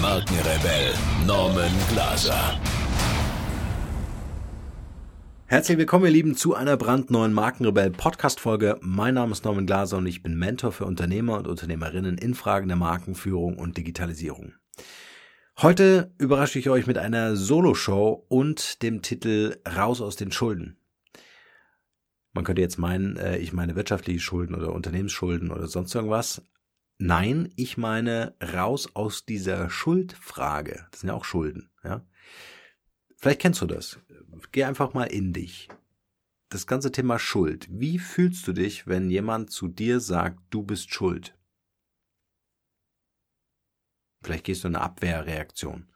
Markenrebell Norman Glaser. Herzlich willkommen, ihr Lieben, zu einer brandneuen Markenrebell Podcast-Folge. Mein Name ist Norman Glaser und ich bin Mentor für Unternehmer und Unternehmerinnen in Fragen der Markenführung und Digitalisierung. Heute überrasche ich euch mit einer Solo-Show und dem Titel Raus aus den Schulden. Man könnte jetzt meinen, äh, ich meine wirtschaftliche Schulden oder Unternehmensschulden oder sonst irgendwas. Nein, ich meine raus aus dieser Schuldfrage. Das sind ja auch Schulden, ja. Vielleicht kennst du das. Geh einfach mal in dich. Das ganze Thema Schuld. Wie fühlst du dich, wenn jemand zu dir sagt, du bist schuld? Vielleicht gehst du in eine Abwehrreaktion.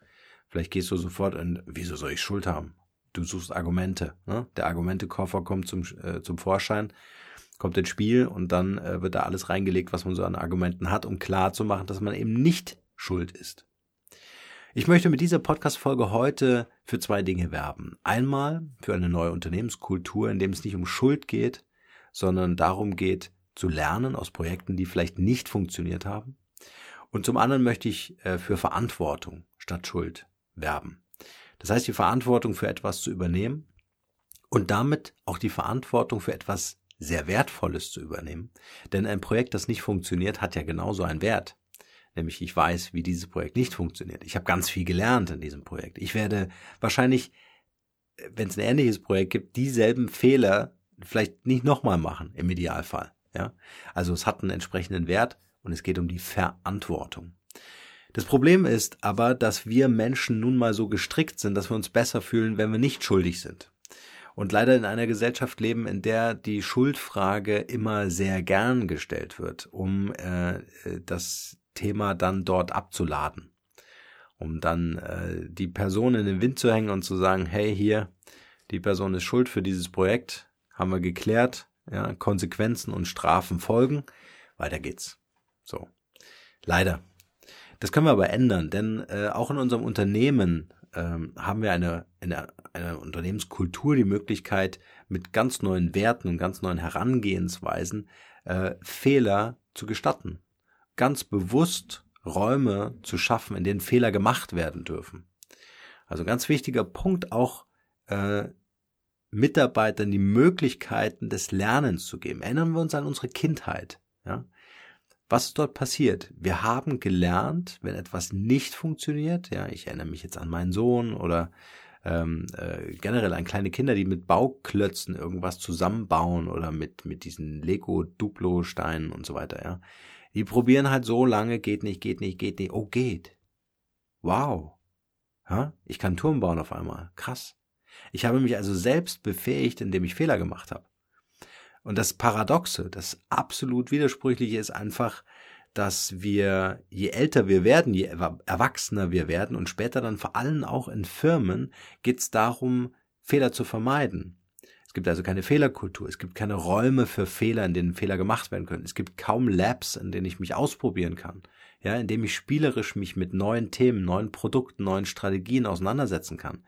Vielleicht gehst du sofort in, wieso soll ich Schuld haben? du suchst Argumente. Ne? Der Argumentekoffer kommt zum, äh, zum Vorschein, kommt ins Spiel und dann äh, wird da alles reingelegt, was man so an Argumenten hat, um klar zu machen, dass man eben nicht schuld ist. Ich möchte mit dieser Podcast-Folge heute für zwei Dinge werben. Einmal für eine neue Unternehmenskultur, in dem es nicht um Schuld geht, sondern darum geht, zu lernen aus Projekten, die vielleicht nicht funktioniert haben. Und zum anderen möchte ich äh, für Verantwortung statt Schuld werben. Das heißt, die Verantwortung für etwas zu übernehmen und damit auch die Verantwortung für etwas sehr Wertvolles zu übernehmen. Denn ein Projekt, das nicht funktioniert, hat ja genauso einen Wert. Nämlich ich weiß, wie dieses Projekt nicht funktioniert. Ich habe ganz viel gelernt in diesem Projekt. Ich werde wahrscheinlich, wenn es ein ähnliches Projekt gibt, dieselben Fehler vielleicht nicht nochmal machen, im Idealfall. Ja? Also es hat einen entsprechenden Wert und es geht um die Verantwortung. Das Problem ist aber, dass wir Menschen nun mal so gestrickt sind, dass wir uns besser fühlen, wenn wir nicht schuldig sind. Und leider in einer Gesellschaft leben, in der die Schuldfrage immer sehr gern gestellt wird, um äh, das Thema dann dort abzuladen. Um dann äh, die Person in den Wind zu hängen und zu sagen, hey, hier, die Person ist schuld für dieses Projekt, haben wir geklärt, ja, Konsequenzen und Strafen folgen, weiter geht's. So. Leider. Das können wir aber ändern, denn äh, auch in unserem Unternehmen ähm, haben wir eine, eine, eine Unternehmenskultur die Möglichkeit, mit ganz neuen Werten und ganz neuen Herangehensweisen äh, Fehler zu gestatten. Ganz bewusst Räume zu schaffen, in denen Fehler gemacht werden dürfen. Also ganz wichtiger Punkt auch äh, Mitarbeitern die Möglichkeiten des Lernens zu geben. Erinnern wir uns an unsere Kindheit. Ja? Was ist dort passiert? Wir haben gelernt, wenn etwas nicht funktioniert, ja, ich erinnere mich jetzt an meinen Sohn oder ähm, äh, generell an kleine Kinder, die mit Bauklötzen irgendwas zusammenbauen oder mit, mit diesen Lego-Duplo-Steinen und so weiter, ja. Die probieren halt so lange, geht nicht, geht nicht, geht nicht, oh, geht. Wow. Ja, ich kann Turm bauen auf einmal. Krass. Ich habe mich also selbst befähigt, indem ich Fehler gemacht habe. Und das Paradoxe, das absolut widersprüchliche ist einfach, dass wir, je älter wir werden, je erwachsener wir werden und später dann vor allem auch in Firmen, geht es darum, Fehler zu vermeiden. Es gibt also keine Fehlerkultur, es gibt keine Räume für Fehler, in denen Fehler gemacht werden können. Es gibt kaum Labs, in denen ich mich ausprobieren kann, ja, in dem ich spielerisch mich mit neuen Themen, neuen Produkten, neuen Strategien auseinandersetzen kann.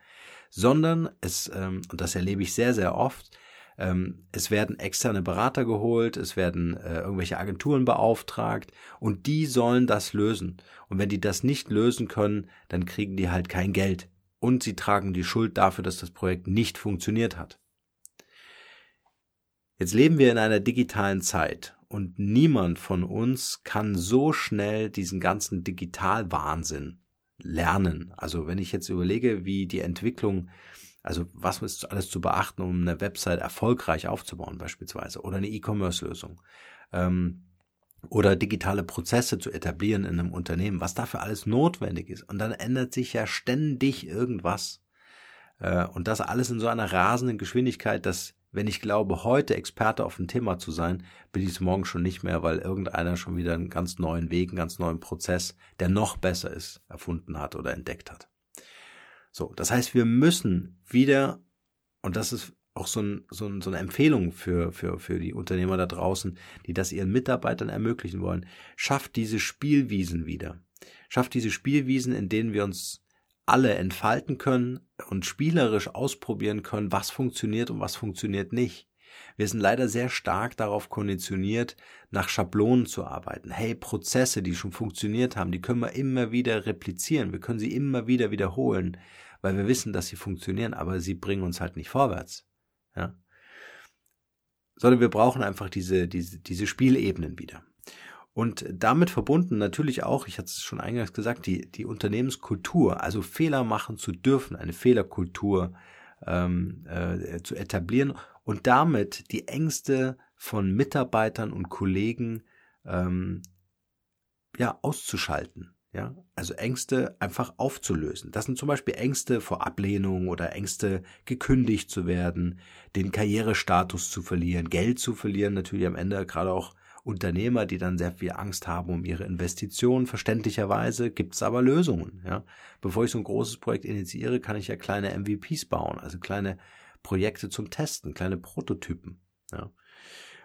Sondern es, ähm, und das erlebe ich sehr, sehr oft, ähm, es werden externe Berater geholt, es werden äh, irgendwelche Agenturen beauftragt und die sollen das lösen. Und wenn die das nicht lösen können, dann kriegen die halt kein Geld. Und sie tragen die Schuld dafür, dass das Projekt nicht funktioniert hat. Jetzt leben wir in einer digitalen Zeit und niemand von uns kann so schnell diesen ganzen Digitalwahnsinn lernen. Also wenn ich jetzt überlege, wie die Entwicklung also was ist alles zu beachten, um eine Website erfolgreich aufzubauen beispielsweise oder eine E-Commerce-Lösung ähm, oder digitale Prozesse zu etablieren in einem Unternehmen, was dafür alles notwendig ist. Und dann ändert sich ja ständig irgendwas. Äh, und das alles in so einer rasenden Geschwindigkeit, dass wenn ich glaube, heute Experte auf ein Thema zu sein, bin ich es morgen schon nicht mehr, weil irgendeiner schon wieder einen ganz neuen Weg, einen ganz neuen Prozess, der noch besser ist, erfunden hat oder entdeckt hat. So, das heißt, wir müssen wieder, und das ist auch so, ein, so, ein, so eine Empfehlung für, für, für die Unternehmer da draußen, die das ihren Mitarbeitern ermöglichen wollen, schafft diese Spielwiesen wieder. Schafft diese Spielwiesen, in denen wir uns alle entfalten können und spielerisch ausprobieren können, was funktioniert und was funktioniert nicht. Wir sind leider sehr stark darauf konditioniert, nach Schablonen zu arbeiten. Hey, Prozesse, die schon funktioniert haben, die können wir immer wieder replizieren. Wir können sie immer wieder wiederholen, weil wir wissen, dass sie funktionieren, aber sie bringen uns halt nicht vorwärts. Ja? Sondern wir brauchen einfach diese, diese, diese Spielebenen wieder. Und damit verbunden natürlich auch, ich hatte es schon eingangs gesagt, die, die Unternehmenskultur, also Fehler machen zu dürfen, eine Fehlerkultur ähm, äh, zu etablieren und damit die Ängste von Mitarbeitern und Kollegen ähm, ja auszuschalten. Ja, also Ängste einfach aufzulösen. Das sind zum Beispiel Ängste vor Ablehnung oder Ängste, gekündigt zu werden, den Karrierestatus zu verlieren, Geld zu verlieren, natürlich am Ende gerade auch Unternehmer, die dann sehr viel Angst haben um ihre Investitionen. Verständlicherweise gibt es aber Lösungen. Ja. Bevor ich so ein großes Projekt initiiere, kann ich ja kleine MVPs bauen, also kleine Projekte zum Testen, kleine Prototypen. Ja.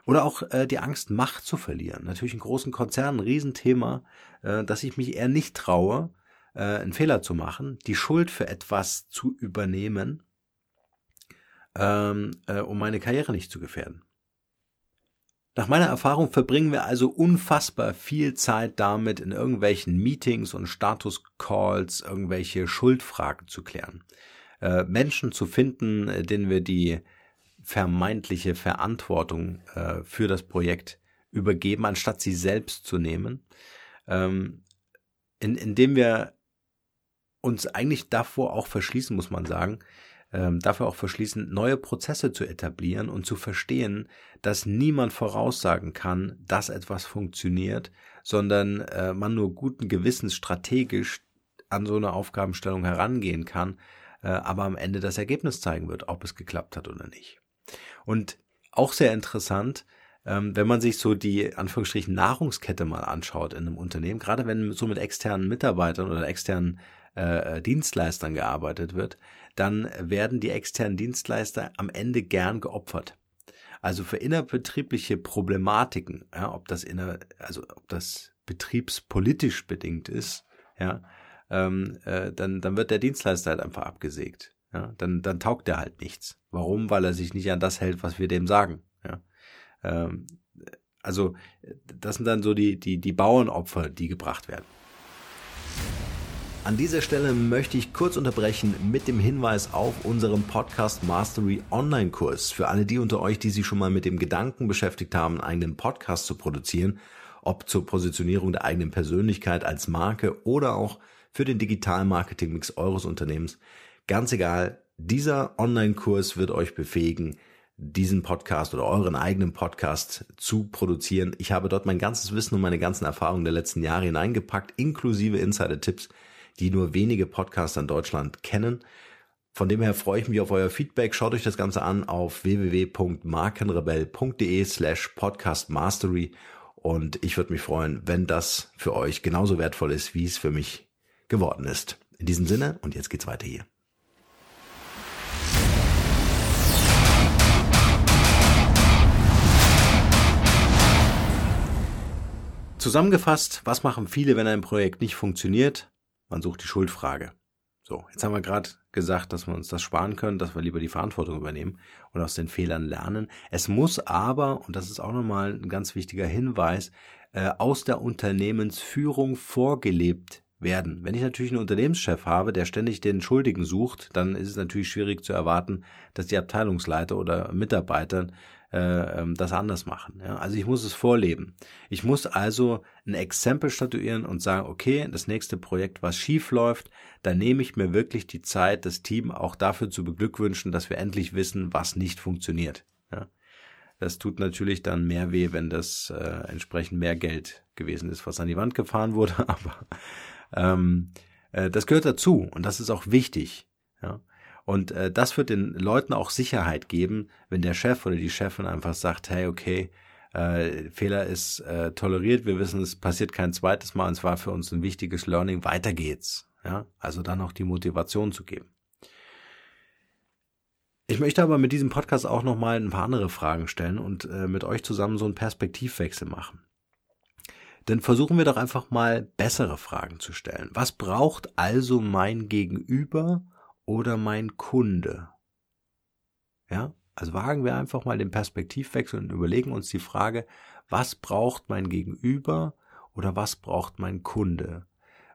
Oder auch äh, die Angst, Macht zu verlieren. Natürlich in großen Konzernen ein Riesenthema, äh, dass ich mich eher nicht traue, äh, einen Fehler zu machen, die Schuld für etwas zu übernehmen, ähm, äh, um meine Karriere nicht zu gefährden. Nach meiner Erfahrung verbringen wir also unfassbar viel Zeit damit, in irgendwelchen Meetings und Status-Calls irgendwelche Schuldfragen zu klären. Äh, Menschen zu finden, denen wir die vermeintliche Verantwortung äh, für das Projekt übergeben, anstatt sie selbst zu nehmen, ähm, in, indem wir uns eigentlich davor auch verschließen, muss man sagen, ähm, dafür auch verschließen, neue Prozesse zu etablieren und zu verstehen, dass niemand voraussagen kann, dass etwas funktioniert, sondern äh, man nur guten Gewissens strategisch an so eine Aufgabenstellung herangehen kann, äh, aber am Ende das Ergebnis zeigen wird, ob es geklappt hat oder nicht. Und auch sehr interessant, ähm, wenn man sich so die Anführungsstrichen Nahrungskette mal anschaut in einem Unternehmen, gerade wenn so mit externen Mitarbeitern oder externen äh, Dienstleistern gearbeitet wird, dann werden die externen Dienstleister am Ende gern geopfert. Also für innerbetriebliche Problematiken, ja, ob das inner, also ob das betriebspolitisch bedingt ist, ja, ähm, äh, dann, dann wird der Dienstleister halt einfach abgesägt. Ja, dann, dann taugt er halt nichts. Warum? Weil er sich nicht an das hält, was wir dem sagen. Ja. Ähm, also das sind dann so die, die, die Bauernopfer, die gebracht werden. An dieser Stelle möchte ich kurz unterbrechen mit dem Hinweis auf unseren Podcast Mastery Online-Kurs. Für alle die unter euch, die sich schon mal mit dem Gedanken beschäftigt haben, einen eigenen Podcast zu produzieren, ob zur Positionierung der eigenen Persönlichkeit als Marke oder auch für den Digital-Marketing-Mix eures Unternehmens. Ganz egal, dieser Online-Kurs wird euch befähigen, diesen Podcast oder euren eigenen Podcast zu produzieren. Ich habe dort mein ganzes Wissen und meine ganzen Erfahrungen der letzten Jahre hineingepackt, inklusive Insider-Tipps, die nur wenige Podcaster in Deutschland kennen. Von dem her freue ich mich auf euer Feedback. Schaut euch das Ganze an auf www.markenrebell.de slash podcastmastery und ich würde mich freuen, wenn das für euch genauso wertvoll ist, wie es für mich geworden ist. In diesem Sinne und jetzt geht's weiter hier. Zusammengefasst, was machen viele, wenn ein Projekt nicht funktioniert? Man sucht die Schuldfrage. So, jetzt haben wir gerade gesagt, dass wir uns das sparen können, dass wir lieber die Verantwortung übernehmen und aus den Fehlern lernen. Es muss aber, und das ist auch nochmal ein ganz wichtiger Hinweis, äh, aus der Unternehmensführung vorgelebt werden. Wenn ich natürlich einen Unternehmenschef habe, der ständig den Schuldigen sucht, dann ist es natürlich schwierig zu erwarten, dass die Abteilungsleiter oder Mitarbeiter äh, ähm, das anders machen. Ja? Also ich muss es vorleben. Ich muss also ein Exempel statuieren und sagen, okay, das nächste Projekt, was schief läuft, da nehme ich mir wirklich die Zeit, das Team auch dafür zu beglückwünschen, dass wir endlich wissen, was nicht funktioniert. Ja? Das tut natürlich dann mehr weh, wenn das äh, entsprechend mehr Geld gewesen ist, was an die Wand gefahren wurde, aber ähm, äh, das gehört dazu und das ist auch wichtig. Ja? Und äh, das wird den Leuten auch Sicherheit geben, wenn der Chef oder die Chefin einfach sagt, hey, okay, äh, Fehler ist äh, toleriert, wir wissen, es passiert kein zweites Mal und es war für uns ein wichtiges Learning, weiter geht's. Ja, also dann auch die Motivation zu geben. Ich möchte aber mit diesem Podcast auch nochmal ein paar andere Fragen stellen und äh, mit euch zusammen so einen Perspektivwechsel machen. Denn versuchen wir doch einfach mal bessere Fragen zu stellen. Was braucht also mein Gegenüber oder mein Kunde? Ja, also wagen wir einfach mal den Perspektivwechsel und überlegen uns die Frage, was braucht mein Gegenüber oder was braucht mein Kunde?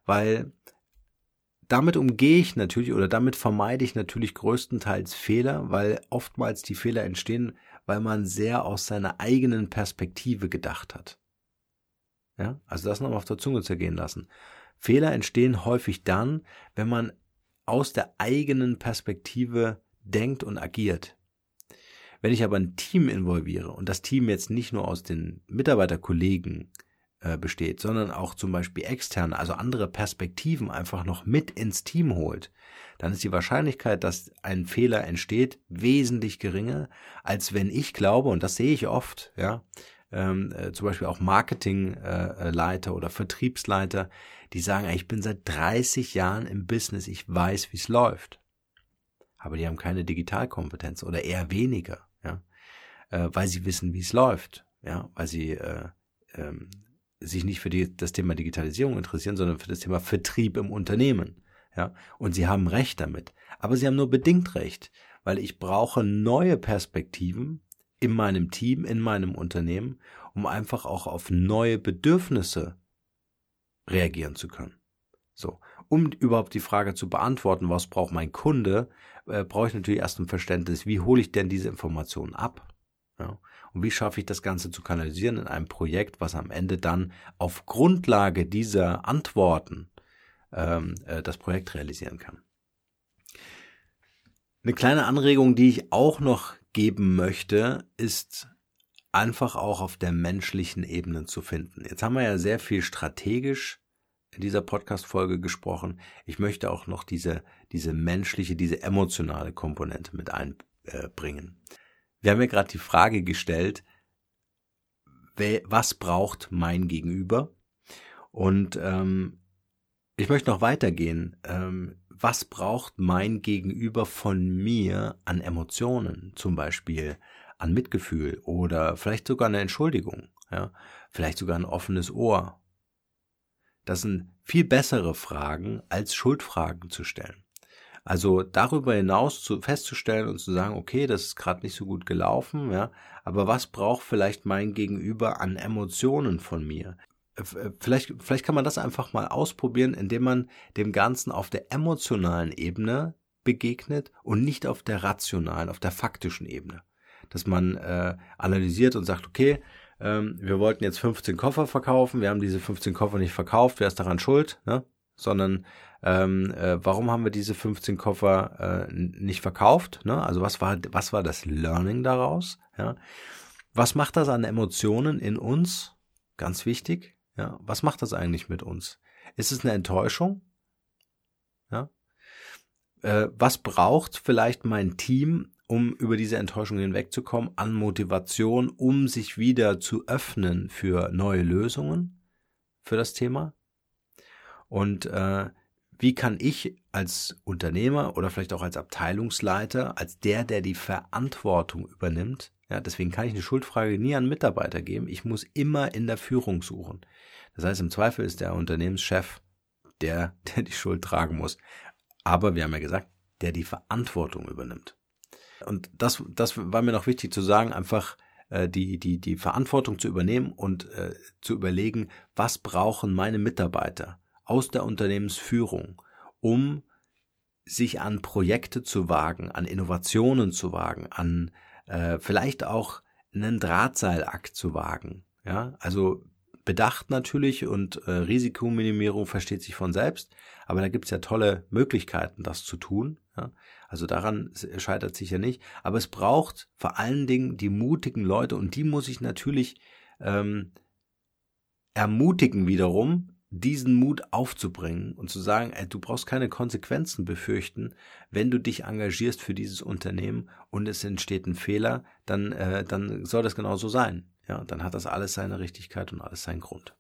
Weil damit umgehe ich natürlich oder damit vermeide ich natürlich größtenteils Fehler, weil oftmals die Fehler entstehen, weil man sehr aus seiner eigenen Perspektive gedacht hat. Ja, also das nochmal auf der Zunge zergehen lassen. Fehler entstehen häufig dann, wenn man aus der eigenen Perspektive denkt und agiert. Wenn ich aber ein Team involviere und das Team jetzt nicht nur aus den Mitarbeiterkollegen äh, besteht, sondern auch zum Beispiel externe, also andere Perspektiven einfach noch mit ins Team holt, dann ist die Wahrscheinlichkeit, dass ein Fehler entsteht, wesentlich geringer, als wenn ich glaube, und das sehe ich oft, ja, ähm, äh, zum Beispiel auch Marketingleiter äh, oder Vertriebsleiter, die sagen, ich bin seit 30 Jahren im Business, ich weiß, wie es läuft. Aber die haben keine Digitalkompetenz oder eher weniger, ja, äh, weil sie wissen, wie es läuft, ja, weil sie äh, ähm, sich nicht für die, das Thema Digitalisierung interessieren, sondern für das Thema Vertrieb im Unternehmen. Ja, und sie haben recht damit. Aber sie haben nur bedingt recht, weil ich brauche neue Perspektiven in meinem Team, in meinem Unternehmen, um einfach auch auf neue Bedürfnisse reagieren zu können. So, um überhaupt die Frage zu beantworten, was braucht mein Kunde, äh, brauche ich natürlich erst ein Verständnis, wie hole ich denn diese Informationen ab? Ja, und wie schaffe ich das Ganze zu kanalisieren in einem Projekt, was am Ende dann auf Grundlage dieser Antworten ähm, äh, das Projekt realisieren kann. Eine kleine Anregung, die ich auch noch geben möchte, ist einfach auch auf der menschlichen Ebene zu finden. Jetzt haben wir ja sehr viel strategisch in dieser Podcast-Folge gesprochen. Ich möchte auch noch diese, diese menschliche, diese emotionale Komponente mit einbringen. Wir haben ja gerade die Frage gestellt, was braucht mein Gegenüber? Und ähm, ich möchte noch weitergehen. Ähm, was braucht mein Gegenüber von mir an Emotionen, zum Beispiel an Mitgefühl oder vielleicht sogar eine Entschuldigung, ja, vielleicht sogar ein offenes Ohr. Das sind viel bessere Fragen, als Schuldfragen zu stellen. Also darüber hinaus zu, festzustellen und zu sagen, okay, das ist gerade nicht so gut gelaufen, ja, aber was braucht vielleicht mein Gegenüber an Emotionen von mir? Äh, vielleicht, vielleicht kann man das einfach mal ausprobieren, indem man dem Ganzen auf der emotionalen Ebene begegnet und nicht auf der rationalen, auf der faktischen Ebene. Dass man äh, analysiert und sagt, okay, ähm, wir wollten jetzt 15 Koffer verkaufen, wir haben diese 15 Koffer nicht verkauft, wer ist daran schuld? Ne? Sondern ähm, äh, warum haben wir diese 15 Koffer äh, nicht verkauft? Ne? Also was war, was war das Learning daraus? Ja? Was macht das an Emotionen in uns? Ganz wichtig. Ja, was macht das eigentlich mit uns? Ist es eine Enttäuschung? Ja. Äh, was braucht vielleicht mein Team, um über diese Enttäuschung hinwegzukommen, an Motivation, um sich wieder zu öffnen für neue Lösungen für das Thema? Und äh, wie kann ich als Unternehmer oder vielleicht auch als Abteilungsleiter, als der, der die Verantwortung übernimmt, ja, deswegen kann ich eine Schuldfrage nie an Mitarbeiter geben. Ich muss immer in der Führung suchen. Das heißt, im Zweifel ist der Unternehmenschef der, der die Schuld tragen muss. Aber wir haben ja gesagt, der die Verantwortung übernimmt. Und das, das war mir noch wichtig zu sagen, einfach äh, die, die, die Verantwortung zu übernehmen und äh, zu überlegen, was brauchen meine Mitarbeiter aus der Unternehmensführung, um sich an Projekte zu wagen, an Innovationen zu wagen, an äh, vielleicht auch einen Drahtseilakt zu wagen. Ja, also bedacht natürlich und äh, Risikominimierung versteht sich von selbst, aber da gibt's ja tolle Möglichkeiten, das zu tun. Ja? Also daran scheitert sich ja nicht. Aber es braucht vor allen Dingen die mutigen Leute und die muss ich natürlich ähm, ermutigen wiederum, diesen Mut aufzubringen und zu sagen, ey, du brauchst keine Konsequenzen befürchten, wenn du dich engagierst für dieses Unternehmen und es entsteht ein Fehler, dann, äh, dann soll das genauso sein. Ja, dann hat das alles seine Richtigkeit und alles seinen Grund.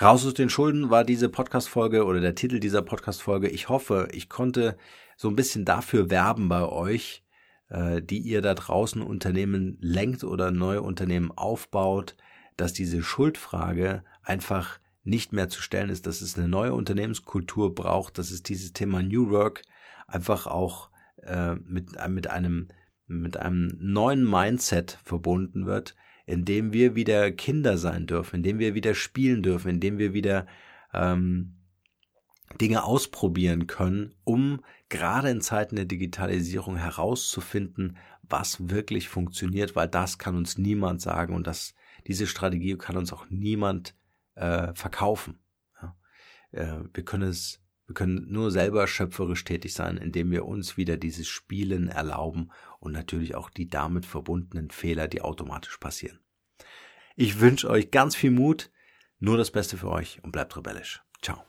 Raus aus den Schulden war diese Podcast-Folge oder der Titel dieser Podcast-Folge. Ich hoffe, ich konnte so ein bisschen dafür werben bei euch, äh, die ihr da draußen Unternehmen lenkt oder neue Unternehmen aufbaut, dass diese Schuldfrage einfach nicht mehr zu stellen ist, dass es eine neue Unternehmenskultur braucht, dass es dieses Thema New Work einfach auch äh, mit, mit einem mit einem neuen Mindset verbunden wird, in dem wir wieder Kinder sein dürfen, in dem wir wieder spielen dürfen, in dem wir wieder ähm, Dinge ausprobieren können, um gerade in Zeiten der Digitalisierung herauszufinden, was wirklich funktioniert, weil das kann uns niemand sagen und das, diese Strategie kann uns auch niemand äh, verkaufen. Ja. Äh, wir können es, wir können nur selber schöpferisch tätig sein, indem wir uns wieder dieses Spielen erlauben und natürlich auch die damit verbundenen Fehler, die automatisch passieren. Ich wünsche euch ganz viel Mut, nur das Beste für euch und bleibt rebellisch. Ciao.